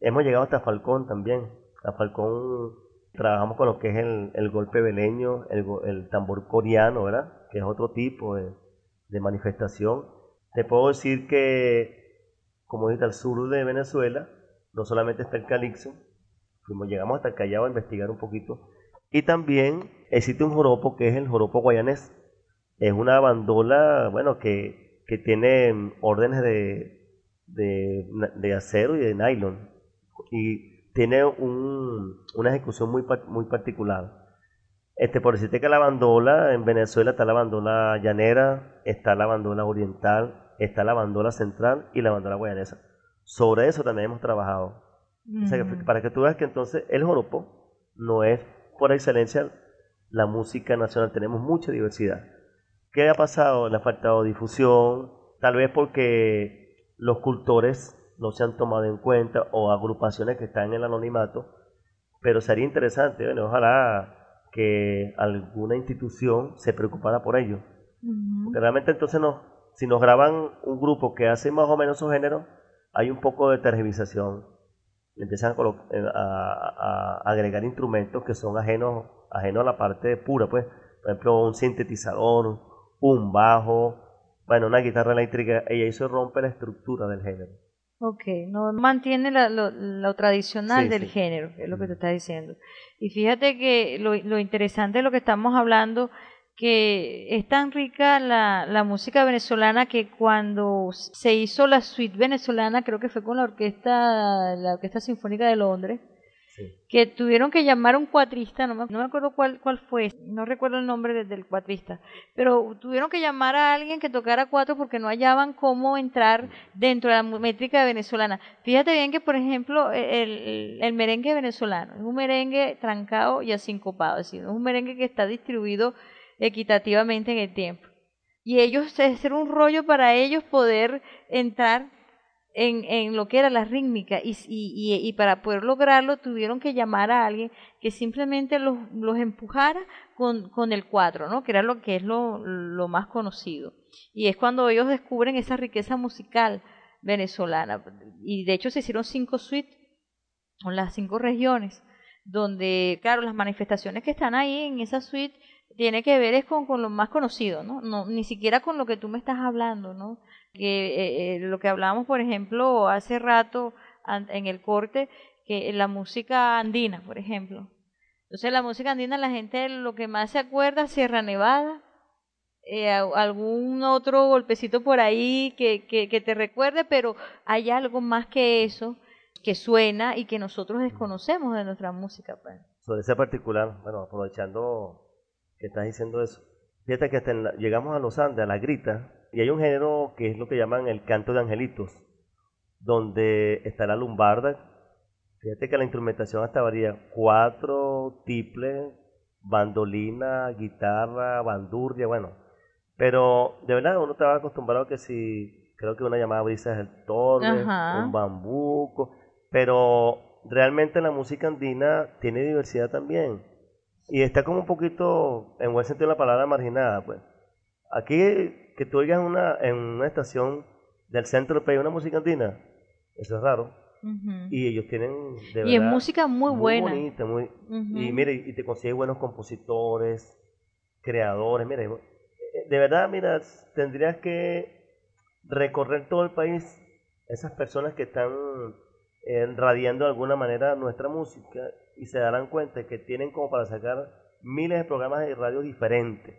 hemos llegado hasta Falcón también. A Falcón Trabajamos con lo que es el, golpe veleño, el, tambor coreano, ¿verdad? Que es otro tipo de, manifestación. Te puedo decir que, como dije, al sur de Venezuela, no solamente está el calixo, fuimos, llegamos hasta el Callao a investigar un poquito, y también existe un joropo que es el joropo guayanés. Es una bandola, bueno, que, que tiene órdenes de, de, de acero y de nylon. Y tiene un, una ejecución muy, muy particular. Este, por decirte que la bandola, en Venezuela está la bandola llanera, está la bandola oriental, está la bandola central y la bandola guayanesa. Sobre eso también hemos trabajado. para que tú veas que entonces el joropo no es por excelencia la música nacional, tenemos mucha diversidad. ¿Qué ha pasado? Le ha faltado difusión, tal vez porque los cultores no se han tomado en cuenta o agrupaciones que están en el anonimato, pero sería interesante, bueno, ojalá que alguna institución se preocupara por ello. Porque realmente entonces no, si nos graban un grupo que hace más o menos esos géneros, hay un poco de tergiversación. Empiezan eh, a, agregar instrumentos que son ajenos, ajenos a la parte pura, pues. Por ejemplo, un sintetizador, un bajo, bueno, una guitarra eléctrica, y ahí se rompe la estructura del género. Ok, no mantiene lo, tradicional del género, es lo que te está diciendo. Y fíjate que lo, lo, interesante de lo que estamos hablando, que es tan rica la, la, música venezolana que cuando se hizo la suite venezolana, creo que fue con la orquesta, la Orquesta Sinfónica de Londres, que tuvieron que llamar a un cuatrista, no me, no me acuerdo cuál, cuál fue, no recuerdo el nombre del cuatrista, pero tuvieron que llamar a alguien que tocara cuatro porque no hallaban cómo entrar dentro de la métrica venezolana. Fíjate bien que, por ejemplo, e, el, el merengue venezolano es un merengue trancado y asincopado, es decir, es un merengue que está distribuido equitativamente en el tiempo. Y ellos, es un rollo para ellos poder entrar en, en lo que era la rítmica y, y, y, para poder lograrlo tuvieron que llamar a alguien que simplemente los, los empujara con, con el cuatro, ¿no? que era lo que es lo, lo más conocido. Y es cuando ellos descubren esa riqueza musical venezolana. Y de hecho se hicieron cinco suites con las cinco regiones, donde, claro, las manifestaciones que están ahí en esa suite tiene que ver es con, con lo más conocido, ¿no? ¿no? Ni siquiera con lo que tú me estás hablando, ¿no? que eh, eh, lo que hablábamos, por ejemplo, hace rato en el corte, que la música andina, por ejemplo. Entonces la música andina, la gente lo que más se acuerda, Sierra Nevada, eh, algún otro golpecito por ahí que, que, que te recuerde, pero hay algo más que eso que suena y que nosotros desconocemos de nuestra música. Pues. Sobre ese particular, bueno, aprovechando que estás diciendo eso, fíjate que llegamos a los Andes, a la grita, y hay un género que es lo que llaman el canto de angelitos, donde está la lumbarda. Fíjate que la instrumentación hasta varía cuatro tiples, bandolina, guitarra, bandurria, bueno. Pero de verdad uno estaba acostumbrado que si, creo que una llamada brisa es el torre, un bambuco, pero realmente la música andina tiene diversidad también. Y está como un poquito, en buen sentido de la palabra, marginada, pues. Aquí que tú oigas una, en una estación del centro del país una música andina, eso es raro. Y ellos tienen de y es música muy, buena. Bonita, muy, Y mire, y te consigues buenos compositores, creadores. Mire, de verdad, mira, tendrías que recorrer todo el país, esas personas que están eh, radiando de alguna manera nuestra música y se darán cuenta que tienen como para sacar miles de programas de radio diferentes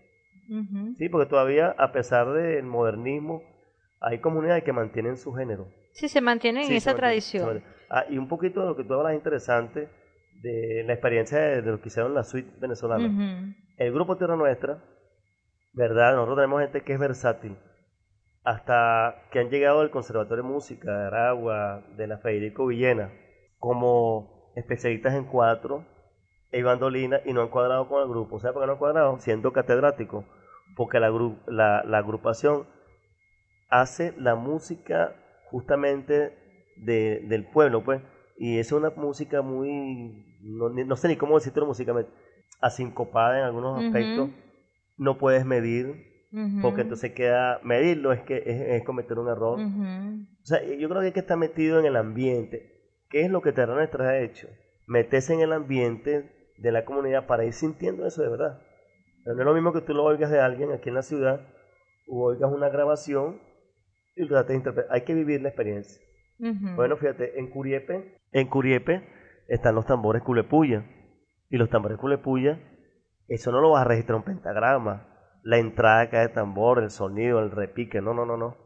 Sí, porque todavía, a pesar del modernismo, hay comunidades que mantienen su género. Sí, se mantienen en esa tradición. Ah, y un poquito de lo que tú hablas interesante de la experiencia de, lo que hicieron la suite venezolana. El grupo Tierra Nuestra, ¿verdad? Nosotros tenemos gente que es versátil. Hasta que han llegado del Conservatorio de Música de Aragua, de la Federico Villena, como especialistas en cuatro y bandolina y no han cuadrado con el grupo. ¿Sabe por qué no han cuadrado? Siendo catedrático. Porque la, la, la agrupación hace la música justamente de, del pueblo, pues. Y es una música muy, no, no sé ni cómo decirlo musicalmente, asincopada en algunos aspectos. No puedes medir, porque entonces queda, medirlo es que es, cometer un error. O sea, yo creo que hay que estar metido en el ambiente. ¿Qué es lo que Terra Nuestra ha hecho? Meterse en el ambiente de la comunidad para ir sintiendo eso de verdad. no es lo mismo que tú lo oigas de alguien aquí en la ciudad o oigas una grabación y lo trates de interpretar. Hay que vivir la experiencia. Bueno, fíjate, en Curiepe, en Curiepe están los tambores culepuya. Y los tambores culepuya, eso no lo vas a registrar un pentagrama. La entrada de cada tambor, el sonido, el repique, no, no, no, no.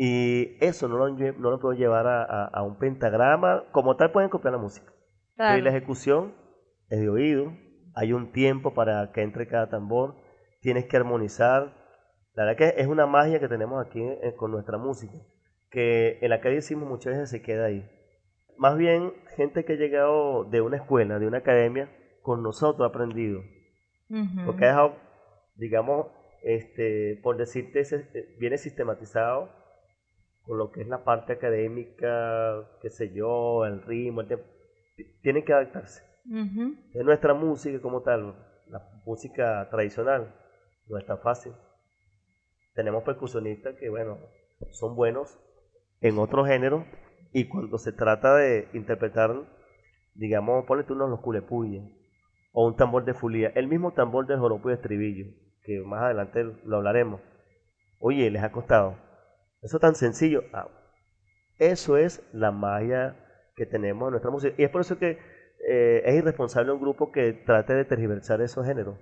Y eso no lo, no lo puedo llevar a, a, un pentagrama. Como tal, pueden copiar la música. Y la ejecución es de oído, hay un tiempo para que entre cada tambor, tienes que armonizar. La verdad que es una magia que tenemos aquí eh, con nuestra música, que en la calle decimos muchas veces se queda ahí. Más bien, gente que ha llegado de una escuela, de una academia, con nosotros ha aprendido. Porque ha dejado, digamos, este, por decirte, eh, viene sistematizado con lo que es la parte académica, qué sé yo, el ritmo, el tiempo. Tienen que adaptarse. Es nuestra música como tal, la música tradicional, no es tan fácil. Tenemos percusionistas que, bueno, son buenos en otro género y cuando se trata de interpretar, digamos, ponle tú unos los culepuyes o un tambor de fulía, el mismo tambor del joropo y estribillo, que más adelante lo hablaremos. Oye, les ha costado. Eso tan sencillo. Ah, eso es la magia que tenemos en nuestra música. Y es por eso que eh, es irresponsable un grupo que trate de tergiversar esos géneros.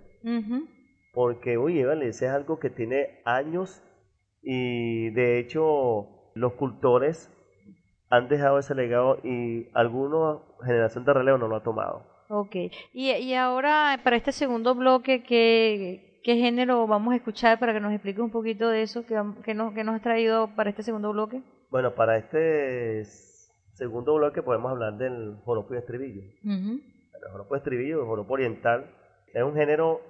Porque, oye, vale, ese es algo que tiene años y de hecho los cultores han dejado ese legado y algunos generación de relevo no lo ha tomado. Ok, y, y ahora para este segundo bloque, ¿qué, ¿qué género vamos a escuchar para que nos explique un poquito de eso que, que, nos, que nos has traído para este segundo bloque? Bueno, para este segundo bloque podemos hablar del joropo y estribillo. El joropo y estribillo, el joropo oriental, es un género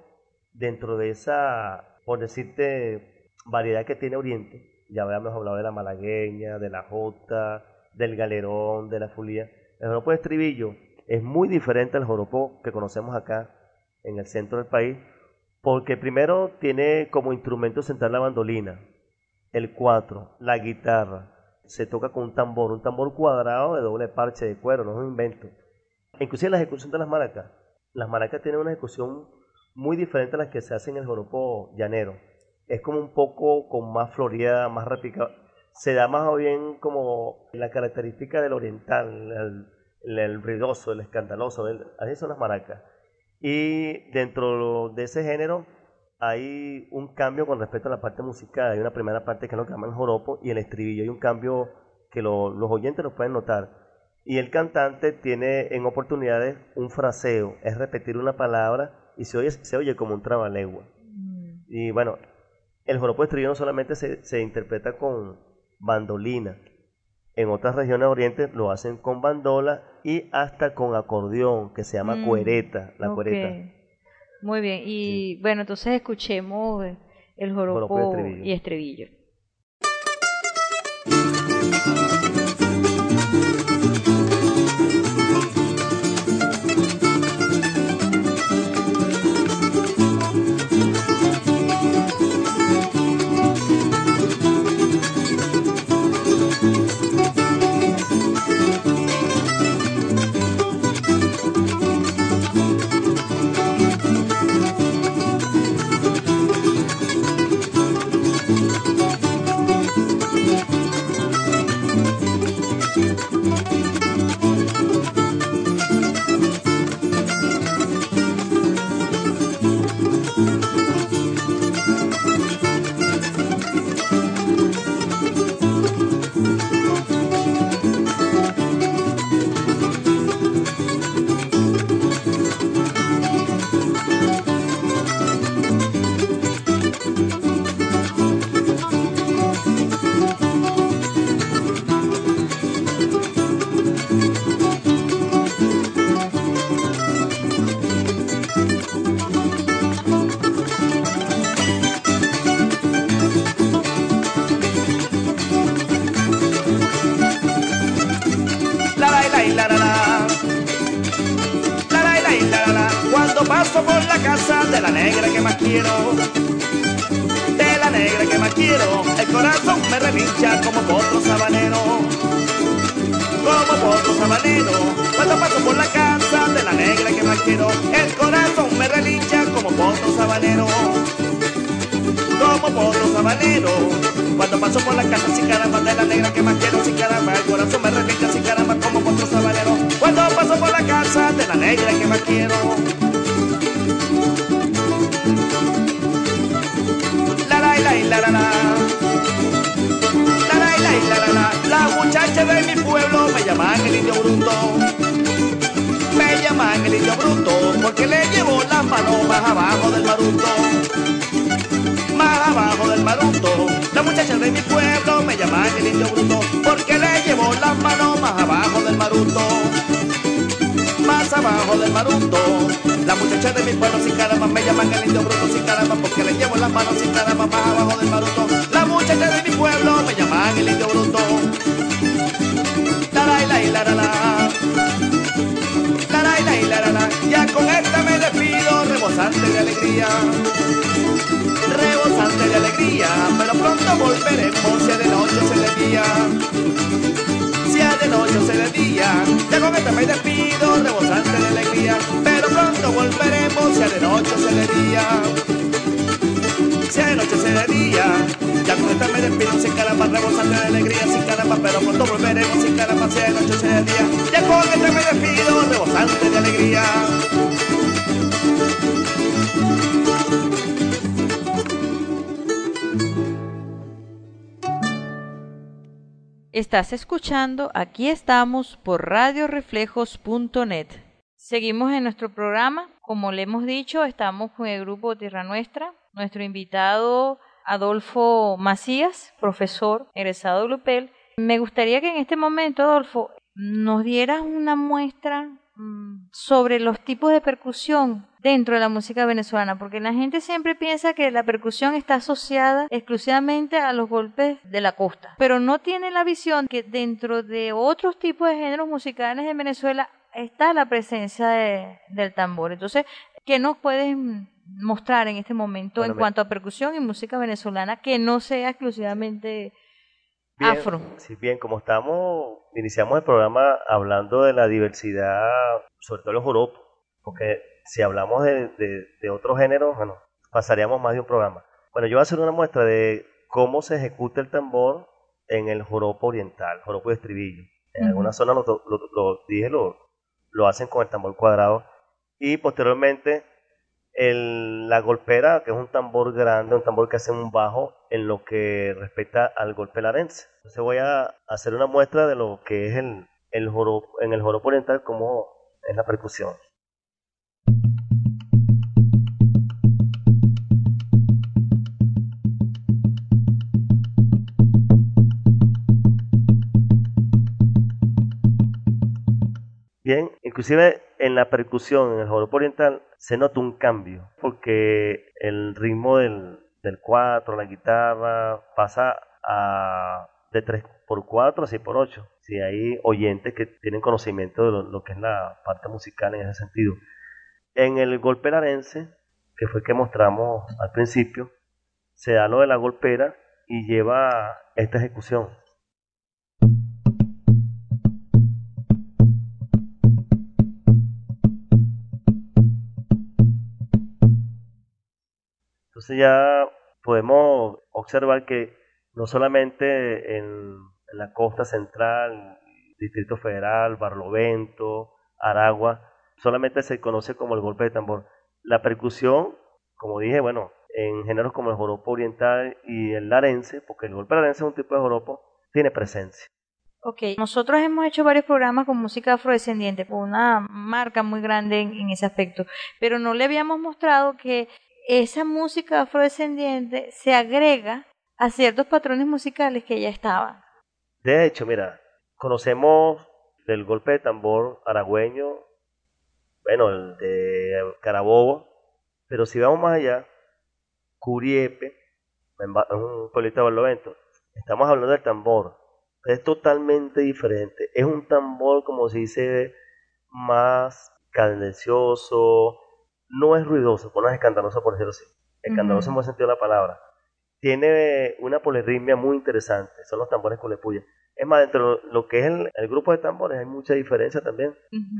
dentro de esa, por decirte, variedad que tiene Oriente. Ya habíamos hablado de la malagueña, de la jota, del galerón, de la fulía. El joropo de estribillo es muy diferente al joropo que conocemos acá en el centro del país, porque primero tiene como instrumento central la bandolina, el cuatro, la guitarra, se toca con un tambor, un tambor cuadrado de doble parche de cuero, no es un invento. Inclusive la ejecución de las maracas. Las maracas tienen una ejecución muy diferente a las que se hacen en el joropo llanero. Es como un poco con más floreada, más repicada. Se da más o bien como la característica del oriental, el, ruidoso, el escandaloso. así son las maracas. Y dentro de ese género hay un cambio con respecto a la parte musical. Hay una primera parte que es lo que llaman joropo y el estribillo. Hay un cambio que los oyentes lo pueden notar. Y el cantante tiene en oportunidades un fraseo, es repetir una palabra y se oye, se oye como un trabalegua. Mm. Y bueno, el joropo estribillo no solamente se, se, interpreta con bandolina. En otras regiones de Oriente lo hacen con bandola y hasta con acordeón, que se llama mm. cuereta, la cuereta. Muy bien, y bueno, entonces escuchemos el joropo, y estribillo. De la negra que más quiero, el corazón me relincha como potro sabanero. Como potro sabanero, cuando paso por la casa de la negra que más quiero, el corazón me relincha como potro sabanero. Como potro sabanero, cuando paso por la casa sin caramba de la negra que más quiero, sin caramba, el corazón me relincha sin caramba como potro sabanero. Cuando paso por la casa de la negra que más quiero. muchachas de mi pueblo me llaman el indio bruto. Me llaman el indio bruto porque le llevo las palomas abajo del maruto. Más abajo del maruto, las muchachas de mi pueblo me llaman el indio bruto porque le llevo las palomas abajo del maruto. Más abajo del maruto, las muchachas de mi pueblo sin caramba me llaman el indio bruto sin caramba porque le llevo las manos sin caramba más abajo del maruto. La muchacha de mi pueblo me llaman el indio bruto la la la. La la la. Ya con esta me despido, rebosante de alegría. Rebosante de alegría, pero pronto volveremos, sea de noche se sea de día. Sea de noche se sea de día, ya con esta me despido, rebosante de alegría, pero pronto volveremos, sea de noche se sea de día. Sea de noche se sea de día. Ya con esta me despido sin caramba, rebosante de alegría, sin caramba, pero pronto volveremos sin caramba, sea de noche, sea de día. Ya con esta me despido, rebosante de alegría. Estás escuchando Aquí estamos por radioreflejos.net. Seguimos en nuestro programa. Como le hemos dicho, estamos con el grupo Tierra Nuestra. Nuestro invitado Adolfo Macías, profesor egresado de Lupel. Me gustaría que en este momento, Adolfo, nos dieras una muestra mm, sobre los tipos de percusión dentro de la música venezolana, porque la gente siempre piensa que la percusión está asociada exclusivamente a los golpes de la costa, pero no tiene la visión que dentro de otros tipos de géneros musicales en Venezuela está la presencia del tambor. Entonces, ¿qué nos puedes mostrar en este momento en cuanto a percusión y música venezolana que no sea exclusivamente afro? Sí, bien, como estamos, iniciamos el programa hablando de la diversidad, sobre todo los joropos, porque si hablamos de, de, otros géneros, bueno, pasaríamos más de un programa. Bueno, yo voy a hacer una muestra de cómo se ejecuta el tambor en el joropo oriental, joropo de estribillo. En algunas zonas lo, lo, dije, lo, lo hacen con el tambor cuadrado. Y posteriormente el, la golpera, que es un tambor grande, un tambor que hace un bajo en lo que respecta al golpe larense. Entonces voy a hacer una muestra de lo que es el, el joropo, en el joropo oriental, como es la percusión. Bien, inclusive en la percusión, en el joropo oriental, se nota un cambio, porque el ritmo del, del 4, la guitarra, pasa a de 3 por 4 a 6 por 8. Si hay oyentes que tienen conocimiento de lo, que es la parte musical en ese sentido. En el golpe larense, que fue que mostramos al principio, se da lo de la golpera y lleva esta ejecución. Entonces ya podemos observar que no solamente en, la costa central, Distrito Federal, Barlovento, Aragua, solamente se conoce como el golpe de tambor. La percusión, como dije, bueno, en géneros como el joropo oriental y el larense, porque el golpe larense es un tipo de joropo, tiene presencia. Ok, nosotros hemos hecho varios programas con música afrodescendiente, una marca muy grande en, ese aspecto, pero no le habíamos mostrado que esa música afrodescendiente se agrega a ciertos patrones musicales que ya estaban. De hecho, mira, conocemos del golpe de tambor aragüeño, bueno, el de Carabobo, pero si vamos más allá, Curiepe, un pueblito de Barlovento, estamos hablando del tambor, es totalmente diferente, es un tambor como se dice más cadencioso, no es ruidoso, no es escandaloso por decirlo así. Escandaloso en buen sentido de la palabra. Tiene una polirritmia muy interesante, son los tambores culepuya. Es más, dentro de lo que es el, grupo de tambores hay mucha diferencia también.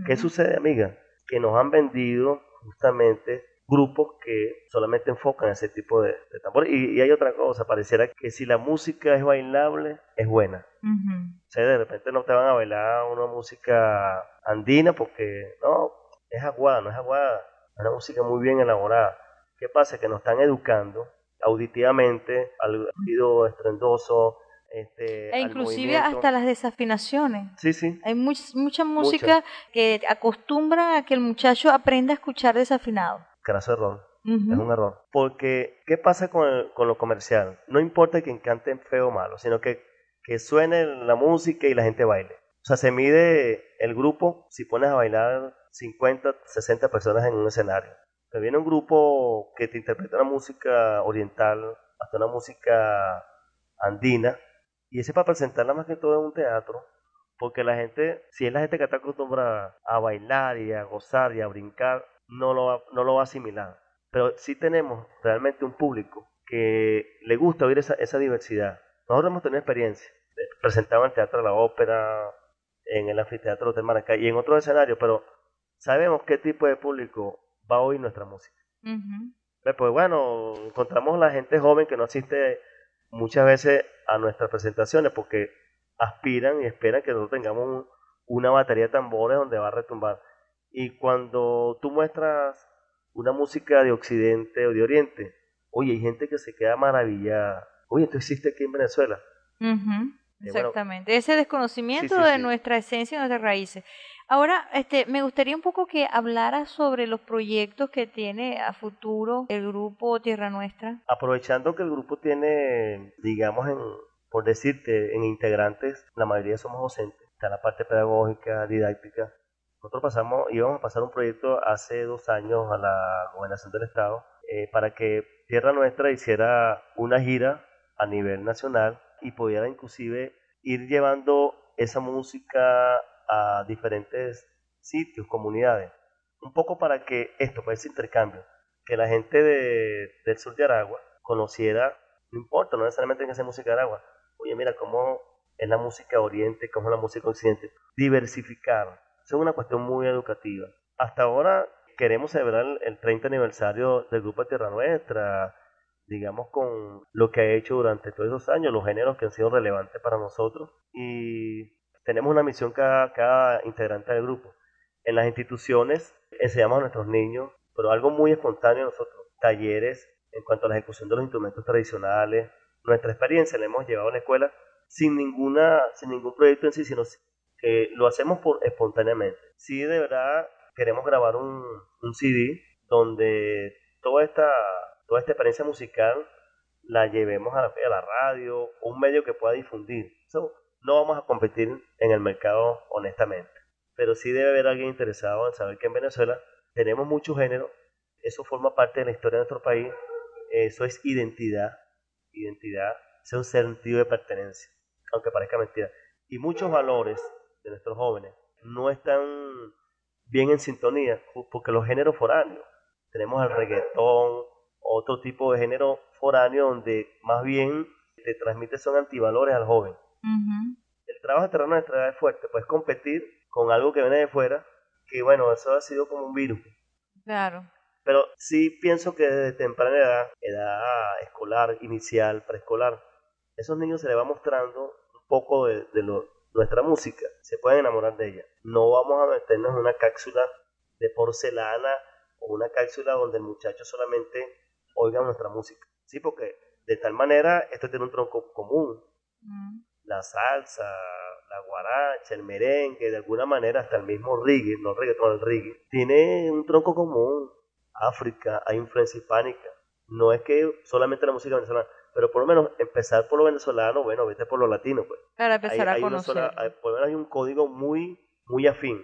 ¿Qué sucede, amiga? Que nos han vendido justamente grupos que solamente enfocan ese tipo de, tambores. Y, hay otra cosa, pareciera que si la música es bailable, es buena. O sea, de repente no te van a bailar una música andina porque no, es aguada, no es aguada una música muy bien elaborada. ¿Qué pasa? Que nos están educando auditivamente al ruido estrendoso, este, e inclusive hasta las desafinaciones. Sí, sí. Hay mucha música que acostumbra a que el muchacho aprenda a escuchar desafinado. Craso error. Es un error. Porque, ¿qué pasa con, con lo comercial? No importa quien cante feo o malo, sino que, que suene la música y la gente baile. O sea, se mide el grupo si pones a bailar 50, 60 personas en un escenario. Te viene un grupo que te interpreta una música oriental, hasta una música andina, y ese para presentarla más que todo en un teatro, porque la gente, si es la gente que está acostumbrada a bailar y a gozar y a brincar, no lo va, no lo va a asimilar. Pero sí tenemos realmente un público que le gusta oír esa, esa diversidad. Nosotros hemos tenido experiencia. Presentaba en el Teatro de la Ópera, en el Anfiteatro de Maracay y en otros escenarios, pero sabemos qué tipo de público va a oír nuestra música. Pues bueno, encontramos la gente joven que no asiste muchas veces a nuestras presentaciones porque aspiran y esperan que nosotros tengamos una batería de tambores donde va a retumbar. Y cuando tú muestras una música de Occidente o de Oriente, oye, hay gente que se queda maravillada. Oye, tú existe aquí en Venezuela. Exactamente, ese desconocimiento de nuestra esencia y nuestras raíces. Ahora, este, me gustaría un poco que hablara sobre los proyectos que tiene a futuro el grupo Tierra Nuestra. Aprovechando que el grupo tiene, digamos, en, por decirte, en integrantes, la mayoría somos docentes, está la parte pedagógica, didáctica. Nosotros pasamos, íbamos a pasar un proyecto hace dos años a la gobernación del estado eh, para que Tierra Nuestra hiciera una gira a nivel nacional y pudiera inclusive ir llevando esa música a diferentes sitios, comunidades, un poco para que esto, para ese intercambio, que la gente de, del sur de Aragua conociera, no importa, no necesariamente en esa música de Aragua, oye, mira cómo es la música oriente, cómo es la música occidente, diversificar, eso es una cuestión muy educativa. Hasta ahora queremos celebrar el 30 aniversario del Grupo Tierra Nuestra, digamos, con lo que ha hecho durante todos esos años, los géneros que han sido relevantes para nosotros. Y tenemos una misión cada, cada integrante del grupo. En las instituciones enseñamos a nuestros niños, pero algo muy espontáneo nosotros, talleres en cuanto a la ejecución de los instrumentos tradicionales. Nuestra experiencia la hemos llevado a la escuela sin, ninguna, sin ningún proyecto en sí, sino que lo hacemos por espontáneamente. Sí, de verdad, queremos grabar un, un CD donde toda esta toda esta experiencia musical la llevemos a la, a la radio, un medio que pueda difundir. no vamos a competir en el mercado honestamente, pero sí debe haber alguien interesado en saber que en Venezuela tenemos mucho género, eso forma parte de la historia de nuestro país, eso es identidad, identidad, es un sentido de pertenencia, aunque parezca mentira. Y muchos valores de nuestros jóvenes no están bien en sintonía porque los géneros foráneos, tenemos el reggaetón, otro tipo de género foráneo donde más bien te transmite son antivalores al joven. El trabajo terreno de nuestra es fuerte, pues competir con algo que viene de fuera, que bueno, eso ha sido como un virus. Claro. Pero sí pienso que desde temprana edad, edad escolar, inicial, preescolar, esos niños se les va mostrando un poco de, de lo, nuestra música, se pueden enamorar de ella. No vamos a meternos en una cápsula de porcelana o una cápsula donde el muchacho solamente oigan nuestra música. Sí, porque de tal manera esto tiene un tronco común. Mm. La salsa, la guaracha, el merengue, de alguna manera hasta el mismo reggae, no reggaeton, el reggae, tiene un tronco común. África, hay influencia hispánica. No es que solamente la música venezolana, pero por lo menos empezar por lo venezolano, bueno, vete por lo latino, pues. Para empezar a conocer. hay, por lo menos hay un código muy, muy afín,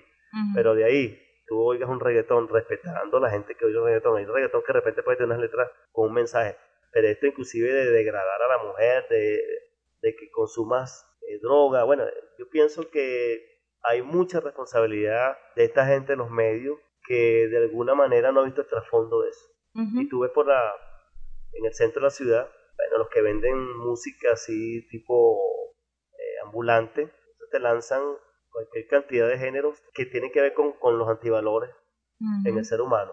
pero de ahí tú oigas un reggaetón respetando a la gente que oye un reggaetón. Hay un reggaetón que de repente puede tener unas letras con un mensaje, pero esto inclusive de degradar a la mujer, de, de que consumas eh, droga. Bueno, yo pienso que hay mucha responsabilidad de esta gente en los medios que de alguna manera no ha visto el trasfondo de eso. Y tú ves por la, en el centro de la ciudad, bueno, los que venden música así tipo eh, ambulante, te lanzan cualquier cantidad de géneros que tienen que ver con, con los antivalores en el ser humano.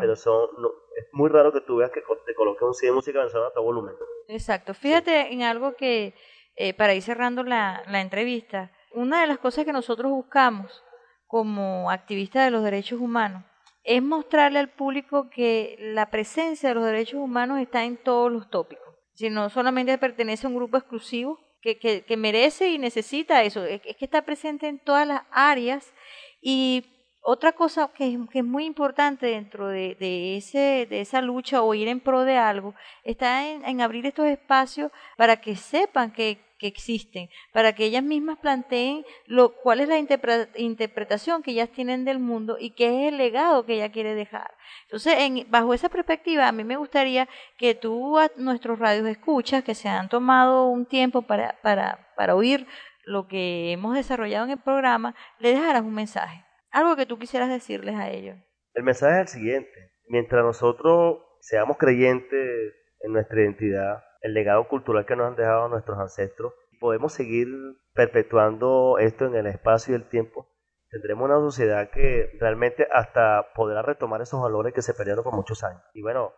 Pero son, es muy raro que tú veas que te coloquen un CD de música venezolana a todo volumen. Exacto. Fíjate en algo que, eh, para ir cerrando la, la entrevista, una de las cosas que nosotros buscamos como activistas de los derechos humanos es mostrarle al público que la presencia de los derechos humanos está en todos los tópicos, si no solamente pertenece a un grupo exclusivo, que, merece y necesita eso, es, que está presente en todas las áreas. Y otra cosa que es, muy importante dentro de, ese, de esa lucha o ir en pro de algo está en abrir estos espacios para que sepan que, que existen, para que ellas mismas planteen lo, cuál es la interpretación que ellas tienen del mundo y qué es el legado que ella quiere dejar. Entonces, en, bajo esa perspectiva, a mí me gustaría que tú a nuestros radios escuchas, que se han tomado un tiempo para, para, para oír lo que hemos desarrollado en el programa, le dejaras un mensaje, algo que tú quisieras decirles a ellos. El mensaje es el siguiente, mientras nosotros seamos creyentes en nuestra identidad, el legado cultural que nos han dejado nuestros ancestros. Podemos seguir perpetuando esto en el espacio y el tiempo. Tendremos una sociedad que realmente hasta podrá retomar esos valores que se perdieron por muchos años. Y bueno,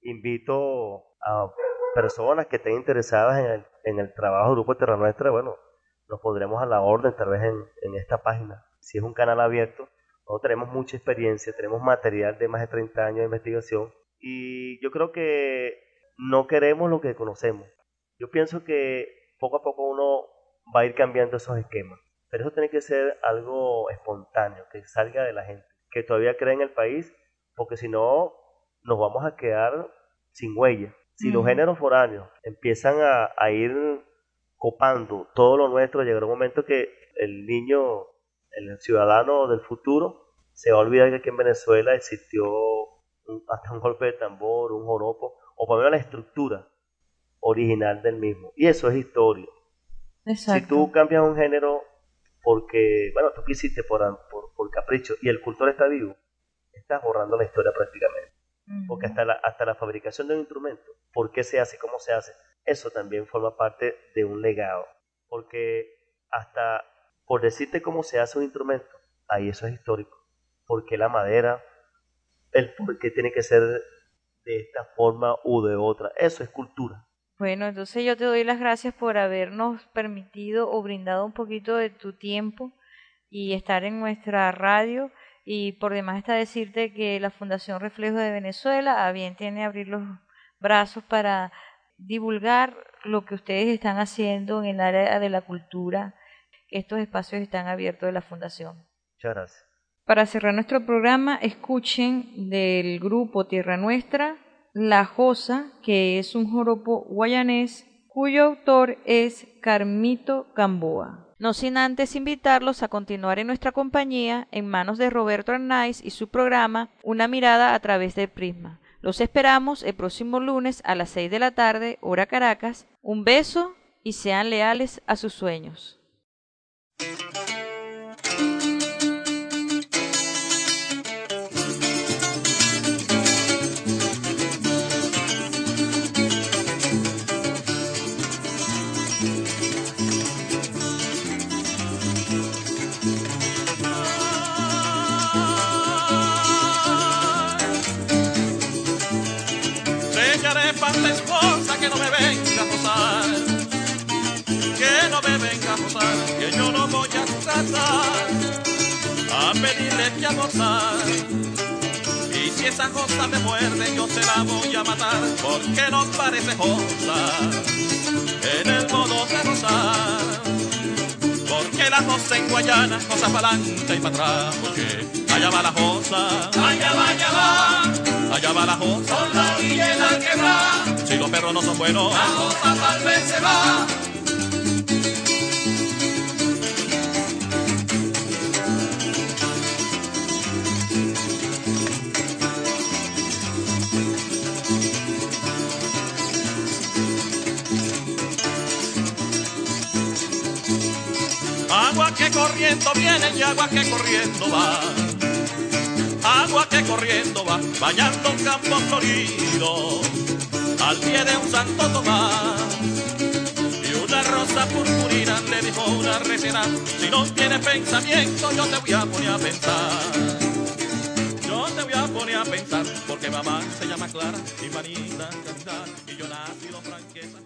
invito a personas que estén interesadas en el, en el trabajo del Grupo Terra Nuestra, bueno, nos pondremos a la orden tal vez en, en esta página. Si es un canal abierto, nosotros tenemos mucha experiencia, tenemos material de más de 30 años de investigación y yo creo que no queremos lo que conocemos. Yo pienso que poco a poco uno va a ir cambiando esos esquemas. Pero eso tiene que ser algo espontáneo, que salga de la gente, que todavía cree en el país, porque si no, nos vamos a quedar sin huella. Si los géneros foráneos empiezan a, ir copando todo lo nuestro, llegará un momento que el niño, el ciudadano del futuro, se va a olvidar que aquí en Venezuela existió hasta un golpe de tambor, un joropo, o por lo menos la estructura original del mismo. Y eso es historia. Si tú cambias un género porque, bueno, tú quisiste por, por, por capricho y el cultor está vivo, estás borrando la historia prácticamente. Porque hasta la, hasta la fabricación de un instrumento, por qué se hace, cómo se hace, eso también forma parte de un legado. Porque hasta por decirte cómo se hace un instrumento, ahí eso es histórico. Porque la madera, el por qué tiene que ser de esta forma u de otra, eso es cultura. Bueno, entonces yo te doy las gracias por habernos permitido o brindado un poquito de tu tiempo y estar en nuestra radio y por demás está decirte que la Fundación Reflejo de Venezuela a bien tiene abrir los brazos para divulgar lo que ustedes están haciendo en el área de la cultura. Estos espacios están abiertos de la Fundación. Muchas gracias. Para cerrar nuestro programa, escuchen del grupo Tierra Nuestra La Josa, que es un joropo guayanés cuyo autor es Carmito Gamboa. No sin antes invitarlos a continuar en nuestra compañía en manos de Roberto Arnaiz y su programa Una mirada a través del prisma. Los esperamos el próximo lunes a las 6 de la tarde, hora Caracas. Un beso y sean leales a sus sueños. A pedirle que almorzar. Y si esa cosa me muerde, yo se la voy a matar, porque no parece josa en el modo de rozar. Porque la josa en Guayana, cosa para adelante y para atrás, porque allá va la josa, allá va, allá va allá va la josa. Por la orilla la quebra. Si los perros no son buenos, la josa tal vez se va. Corriendo viene y agua que corriendo va agua que corriendo va, bañando un campo florido, al pie de un santo Tomás. Y una rosa purpurina le dijo una recena, si no tienes pensamiento yo te voy a poner a pensar. Yo te voy a poner a pensar, porque mamá se llama Clara y manita y yo nacido franqueza.